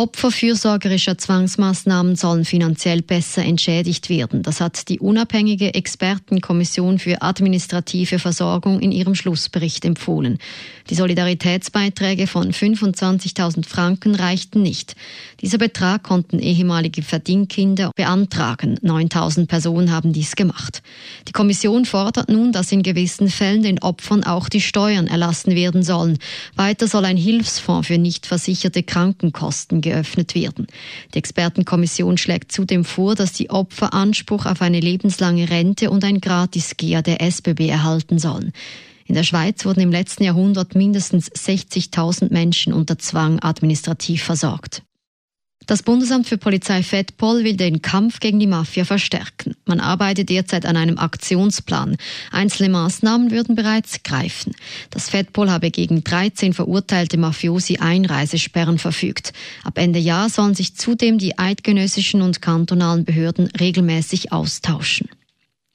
Opfer fürsorgerischer Zwangsmaßnahmen sollen finanziell besser entschädigt werden. Das hat die unabhängige Expertenkommission für administrative Versorgung in ihrem Schlussbericht empfohlen. Die Solidaritätsbeiträge von 25.000 Franken reichten nicht. Dieser Betrag konnten ehemalige Verdienkinder beantragen. 9.000 Personen haben dies gemacht. Die Kommission fordert nun, dass in gewissen Fällen den Opfern auch die Steuern erlassen werden sollen. Weiter soll ein Hilfsfonds für nicht versicherte Krankenkosten geöffnet werden. Die Expertenkommission schlägt zudem vor, dass die Opfer Anspruch auf eine lebenslange Rente und ein Gratis-GEA der SBB erhalten sollen. In der Schweiz wurden im letzten Jahrhundert mindestens 60.000 Menschen unter Zwang administrativ versorgt. Das Bundesamt für Polizei FEDPOL will den Kampf gegen die Mafia verstärken. Man arbeitet derzeit an einem Aktionsplan. Einzelne Maßnahmen würden bereits greifen. Das FEDPOL habe gegen 13 verurteilte Mafiosi Einreisesperren verfügt. Ab Ende Jahr sollen sich zudem die eidgenössischen und kantonalen Behörden regelmäßig austauschen.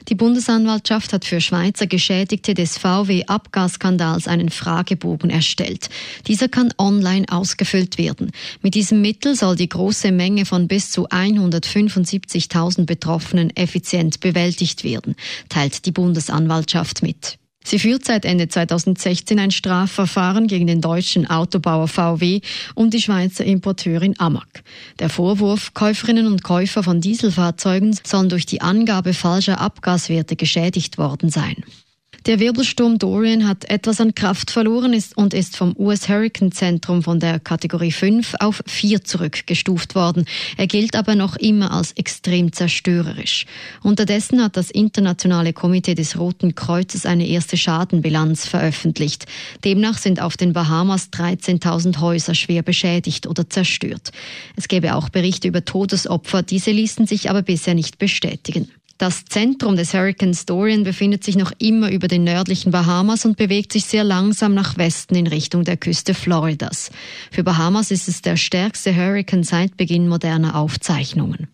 Die Bundesanwaltschaft hat für Schweizer Geschädigte des VW-Abgasskandals einen Fragebogen erstellt. Dieser kann online ausgefüllt werden. Mit diesem Mittel soll die große Menge von bis zu 175.000 Betroffenen effizient bewältigt werden, teilt die Bundesanwaltschaft mit. Sie führt seit Ende 2016 ein Strafverfahren gegen den deutschen Autobauer VW und die Schweizer Importeurin Amag. Der Vorwurf, Käuferinnen und Käufer von Dieselfahrzeugen sollen durch die Angabe falscher Abgaswerte geschädigt worden sein. Der Wirbelsturm Dorian hat etwas an Kraft verloren ist und ist vom US Hurricane Zentrum von der Kategorie 5 auf 4 zurückgestuft worden. Er gilt aber noch immer als extrem zerstörerisch. Unterdessen hat das Internationale Komitee des Roten Kreuzes eine erste Schadenbilanz veröffentlicht. Demnach sind auf den Bahamas 13.000 Häuser schwer beschädigt oder zerstört. Es gäbe auch Berichte über Todesopfer, diese ließen sich aber bisher nicht bestätigen. Das Zentrum des Hurricanes Dorian befindet sich noch immer über den nördlichen Bahamas und bewegt sich sehr langsam nach Westen in Richtung der Küste Floridas. Für Bahamas ist es der stärkste Hurrikan seit Beginn moderner Aufzeichnungen.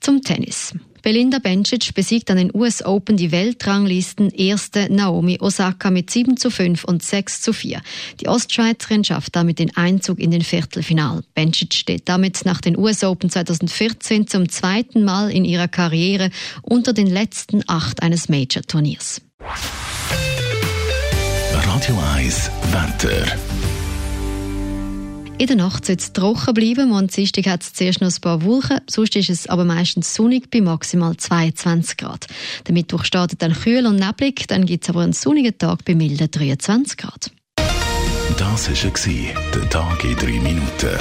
Zum Tennis. Belinda Bencic besiegt an den US Open die Weltranglisten erste Naomi Osaka mit 7 zu 5 und 6 zu 4. Die Ostschweizerin schafft damit den Einzug in den Viertelfinal. Bencic steht damit nach den US Open 2014 zum zweiten Mal in ihrer Karriere unter den letzten acht eines Major-Turniers. Radio 1 Wetter. In der Nacht soll es trocken bleiben. Am Dienstag hat es zuerst noch ein paar Wolken, sonst ist es aber meistens sonnig bei maximal 22 Grad. Der Mittwoch startet dann kühl und neblig, dann gibt es aber einen sonnigen Tag bei milden 23 Grad. Das war der Tag in 3 Minuten.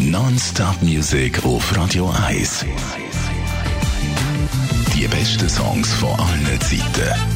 Non-Stop Music auf Radio 1. Die besten Songs von allen Zeiten